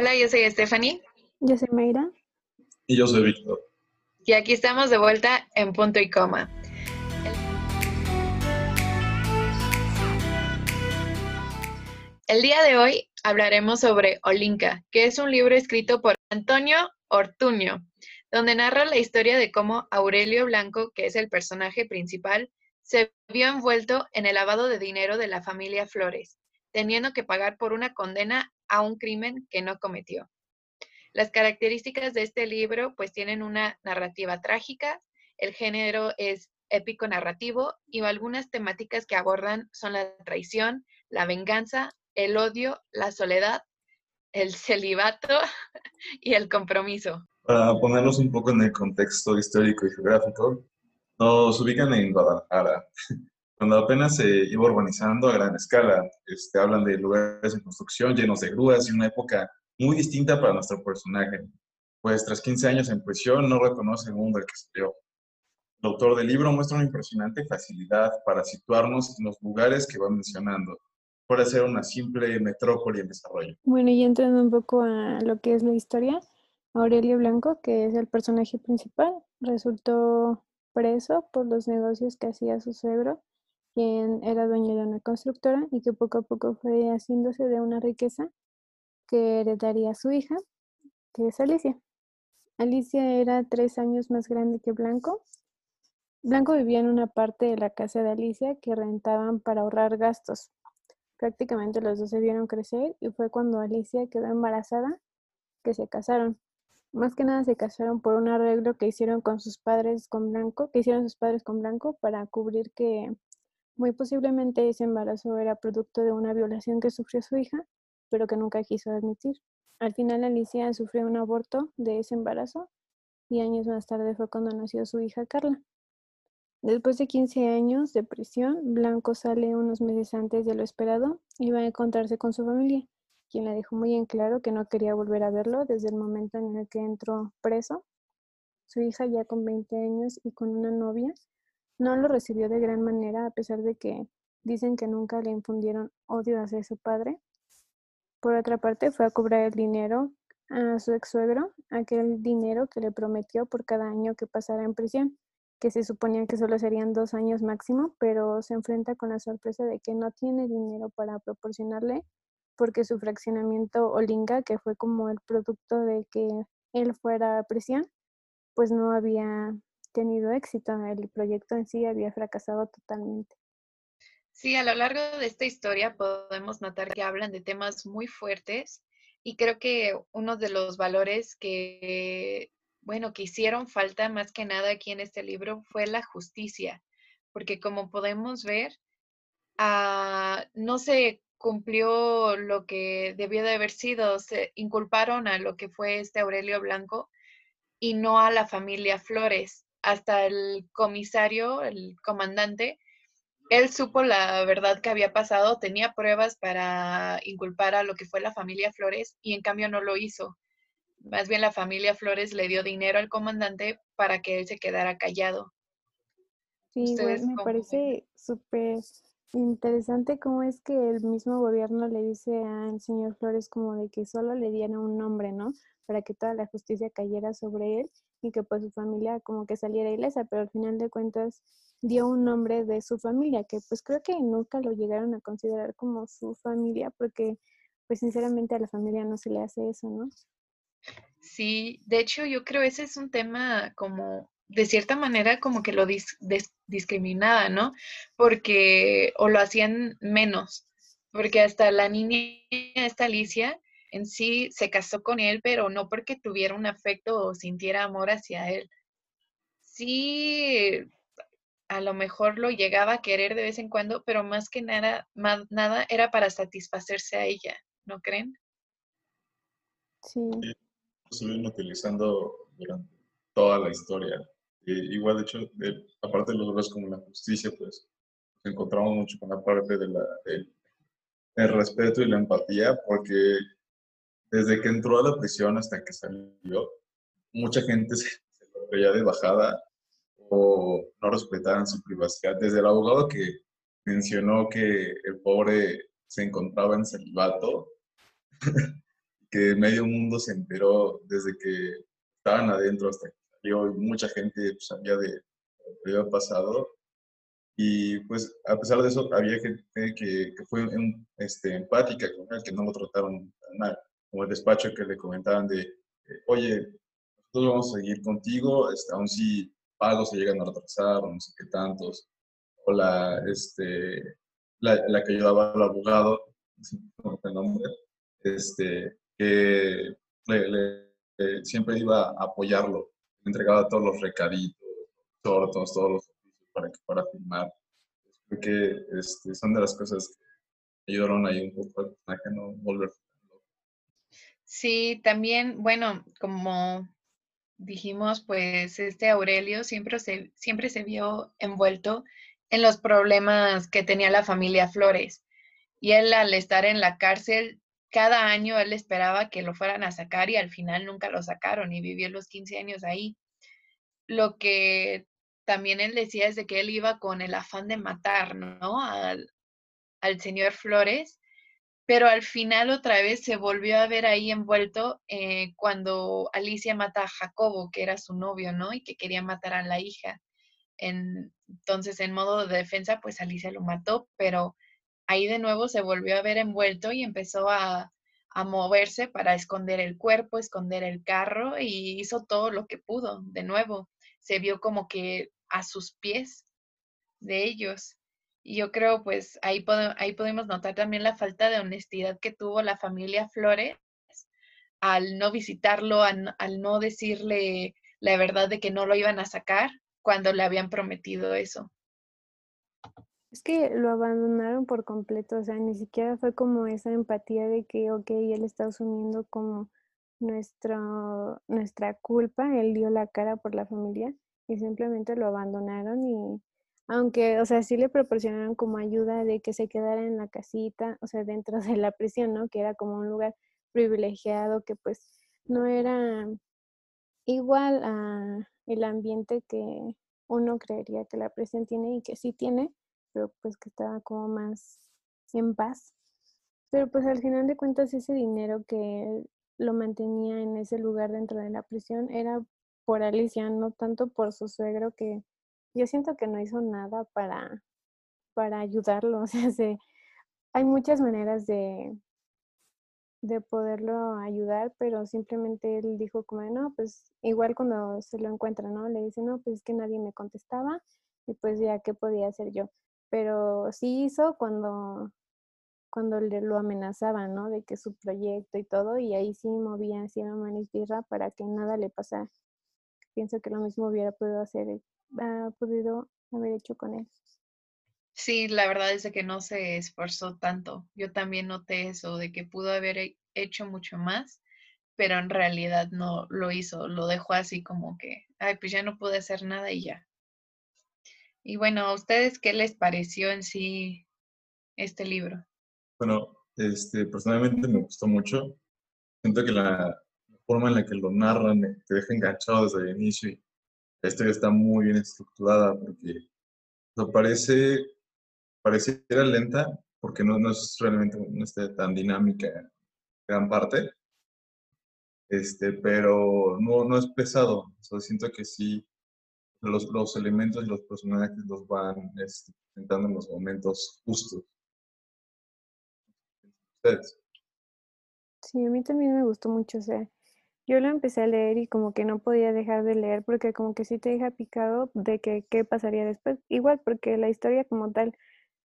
Hola, yo soy Stephanie. Yo soy Mayra. Y yo soy Víctor. Y aquí estamos de vuelta en punto y coma. El día de hoy hablaremos sobre Olinka, que es un libro escrito por Antonio Ortuño, donde narra la historia de cómo Aurelio Blanco, que es el personaje principal, se vio envuelto en el lavado de dinero de la familia Flores, teniendo que pagar por una condena a un crimen que no cometió. Las características de este libro pues tienen una narrativa trágica, el género es épico narrativo y algunas temáticas que abordan son la traición, la venganza, el odio, la soledad, el celibato y el compromiso. Para ponernos un poco en el contexto histórico y geográfico, nos ubican en Guadalajara, cuando apenas se iba urbanizando a gran escala. Este, hablan de lugares en construcción llenos de grúas y una época muy distinta para nuestro personaje, pues tras 15 años en prisión no reconoce el mundo al que salió. El autor del libro muestra una impresionante facilidad para situarnos en los lugares que va mencionando. Puede ser una simple metrópoli en desarrollo. Bueno, y entrando un poco a lo que es la historia, Aurelio Blanco, que es el personaje principal, resultó preso por los negocios que hacía su suegro, quien era dueño de una constructora y que poco a poco fue haciéndose de una riqueza que heredaría a su hija, que es Alicia. Alicia era tres años más grande que Blanco. Blanco vivía en una parte de la casa de Alicia que rentaban para ahorrar gastos. Prácticamente los dos se vieron crecer y fue cuando Alicia quedó embarazada que se casaron. Más que nada se casaron por un arreglo que hicieron con sus padres con Blanco, que hicieron sus padres con Blanco para cubrir que muy posiblemente ese embarazo era producto de una violación que sufrió su hija, pero que nunca quiso admitir. Al final Alicia sufrió un aborto de ese embarazo y años más tarde fue cuando nació su hija Carla. Después de 15 años de prisión, Blanco sale unos meses antes de lo esperado y va a encontrarse con su familia quien le dejó muy en claro que no quería volver a verlo desde el momento en el que entró preso. Su hija, ya con 20 años y con una novia, no lo recibió de gran manera a pesar de que dicen que nunca le infundieron odio hacia su padre. Por otra parte, fue a cobrar el dinero a su ex suegro, aquel dinero que le prometió por cada año que pasara en prisión, que se suponía que solo serían dos años máximo, pero se enfrenta con la sorpresa de que no tiene dinero para proporcionarle porque su fraccionamiento Olinga, que fue como el producto de que él fuera a prisión, pues no había tenido éxito. El proyecto en sí había fracasado totalmente. Sí, a lo largo de esta historia podemos notar que hablan de temas muy fuertes y creo que uno de los valores que, bueno, que hicieron falta más que nada aquí en este libro fue la justicia, porque como podemos ver, uh, no se cumplió lo que debió de haber sido. Se inculparon a lo que fue este Aurelio Blanco y no a la familia Flores. Hasta el comisario, el comandante, él supo la verdad que había pasado, tenía pruebas para inculpar a lo que fue la familia Flores y en cambio no lo hizo. Más bien la familia Flores le dio dinero al comandante para que él se quedara callado. Sí, me parece súper Interesante cómo es que el mismo gobierno le dice al señor Flores como de que solo le diera un nombre, ¿no? Para que toda la justicia cayera sobre él y que pues su familia como que saliera ilesa, pero al final de cuentas dio un nombre de su familia, que pues creo que nunca lo llegaron a considerar como su familia, porque pues sinceramente a la familia no se le hace eso, ¿no? Sí, de hecho yo creo ese es un tema como de cierta manera como que lo discriminaba, ¿no? Porque, o lo hacían menos, porque hasta la niña, esta Alicia, en sí se casó con él, pero no porque tuviera un afecto o sintiera amor hacia él. Sí, a lo mejor lo llegaba a querer de vez en cuando, pero más que nada, más, nada era para satisfacerse a ella, ¿no creen? Sí. Estuvieron utilizando durante toda la historia igual, de hecho, aparte de los valores como la justicia, pues nos encontramos mucho con la parte de del, respeto y la empatía, porque desde que entró a la prisión hasta que salió, mucha gente se, lo veía de bajada o no respetaban su privacidad. Desde el abogado que mencionó que el pobre se encontraba en celibato, que medio mundo se enteró desde que estaban adentro hasta que salió y mucha gente pues, sabía de lo que había pasado. Y pues a pesar de eso, había gente que, fue este, empática con él, que no lo trataron tan mal, como el despacho que le comentaban de, eh, oye, nosotros vamos a seguir contigo, este, aun si pagos se llegan a retrasar no sé qué tantos, o la, este, la, la que ayudaba al abogado, el nombre, este, que siempre iba a apoyarlo, entregaba todos los recaditos, todos, todos, los para, para firmar. Creo que este, son de las cosas que ayudaron ahí un poco al personaje no volver. Sí, también, bueno, como dijimos, pues este Aurelio siempre se, siempre se vio envuelto en los problemas que tenía la familia Flores. Y él al estar en la cárcel cada año él esperaba que lo fueran a sacar y al final nunca lo sacaron y vivió los 15 años ahí. Lo que también él decía es de que él iba con el afán de matar, ¿no? Al, señor Flores, pero al final otra vez se volvió a ver ahí envuelto eh, cuando Alicia mata a Jacobo, que era su novio, ¿no? Y que quería matar a la hija. entonces, en modo de defensa, pues Alicia lo mató, pero ahí de nuevo se volvió a ver envuelto y empezó a, moverse para esconder el cuerpo, esconder el carro y hizo todo lo que pudo. De nuevo, se vio como que a sus pies de ellos. Y yo creo, pues ahí, ahí podemos notar también la falta de honestidad que tuvo la familia Flores al no visitarlo, al, al no decirle la verdad de que no lo iban a sacar cuando le habían prometido eso. Es que lo abandonaron por completo, o sea, ni siquiera fue como esa empatía de que, ok, él está asumiendo como nuestro, nuestra culpa, él dio la cara por la familia y simplemente lo abandonaron y aunque, o sea, sí le proporcionaron como ayuda de que se quedara en la casita, o sea, dentro de la prisión, ¿no? Que era como un lugar privilegiado que pues no era igual a el ambiente que uno creería que la prisión tiene y que sí tiene, pero pues que estaba como más en paz. Pero pues al final de cuentas ese dinero que lo mantenía en ese lugar dentro de la prisión era por Alicia, no tanto por su suegro que yo siento que no hizo nada para, para ayudarlo. O sea, se, hay muchas maneras de, de poderlo ayudar, pero simplemente él dijo como, no, pues igual cuando se lo encuentra, ¿no? Le dice, no, pues es que nadie me contestaba y pues ya, ¿qué podía hacer yo? pero sí hizo cuando, cuando le lo amenazaban, ¿no? De que su proyecto y todo, y ahí sí movía así la tierra para que nada le pasara. Pienso que lo mismo hubiera podido hacer, ha podido haber hecho con él. Sí, la verdad es de que no se esforzó tanto. Yo también noté eso, de que pudo haber hecho mucho más, pero en realidad no lo hizo. Lo dejó así como que, ay, pues ya no pude hacer nada y ya. Y bueno, ¿a ustedes qué les pareció en sí este libro? Bueno, este, personalmente me gustó mucho. Siento que la, forma en la que lo narran eh, te deja enganchado desde el inicio y la historia está muy bien estructurada porque lo parece, pareciera lenta porque no, no es realmente no está tan dinámica gran parte, este, pero no, no es pesado. O siento que sí los, los elementos y los personajes los van este, presentando en los momentos justos. ¿Ustedes? Sí, a mí también me gustó mucho. O yo lo empecé a leer y como que no podía dejar de leer porque como que sí te deja picado de que qué pasaría después. Igual porque la historia como tal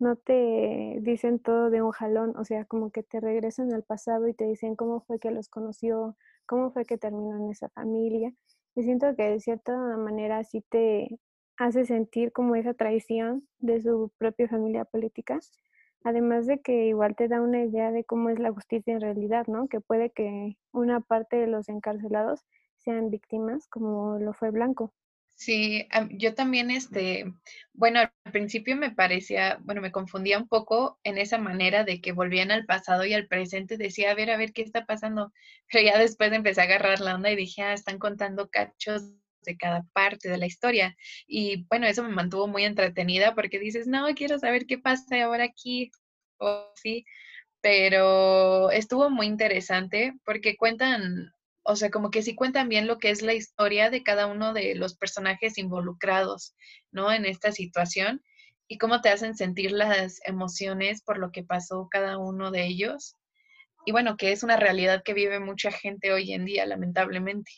no te dicen todo de un jalón, o sea, como que te regresan al pasado y te dicen cómo fue que los conoció, cómo fue que terminó en esa familia. Y siento que de cierta manera sí te hace sentir como esa traición de su propia familia política, además de que igual te da una idea de cómo es la justicia en realidad, ¿no? Que puede que una parte de los encarcelados sean víctimas, como lo fue Blanco. Sí, yo también, este, bueno, al principio me parecía, bueno, me confundía un poco en esa manera de que volvían al pasado y al presente, decía, a ver, a ver, ¿qué está pasando? Pero ya después empecé a agarrar la onda y dije, ah, están contando cachos de cada parte de la historia. Y bueno, eso me mantuvo muy entretenida porque dices, no, quiero saber qué pasa ahora aquí, o sí. pero estuvo muy interesante porque cuentan, o sea, como que sí cuentan bien lo que es la historia de cada uno de los personajes involucrados, ¿no? En esta situación y cómo te hacen sentir las emociones por lo que pasó cada uno de ellos. Y bueno, que es una realidad que vive mucha gente hoy en día, lamentablemente.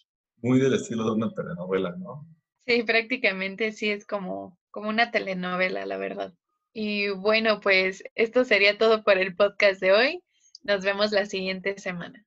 Muy del estilo de una telenovela, ¿no? Sí, prácticamente sí es como, como una telenovela, la verdad. Y bueno, pues esto sería todo por el podcast de hoy. Nos vemos la siguiente semana.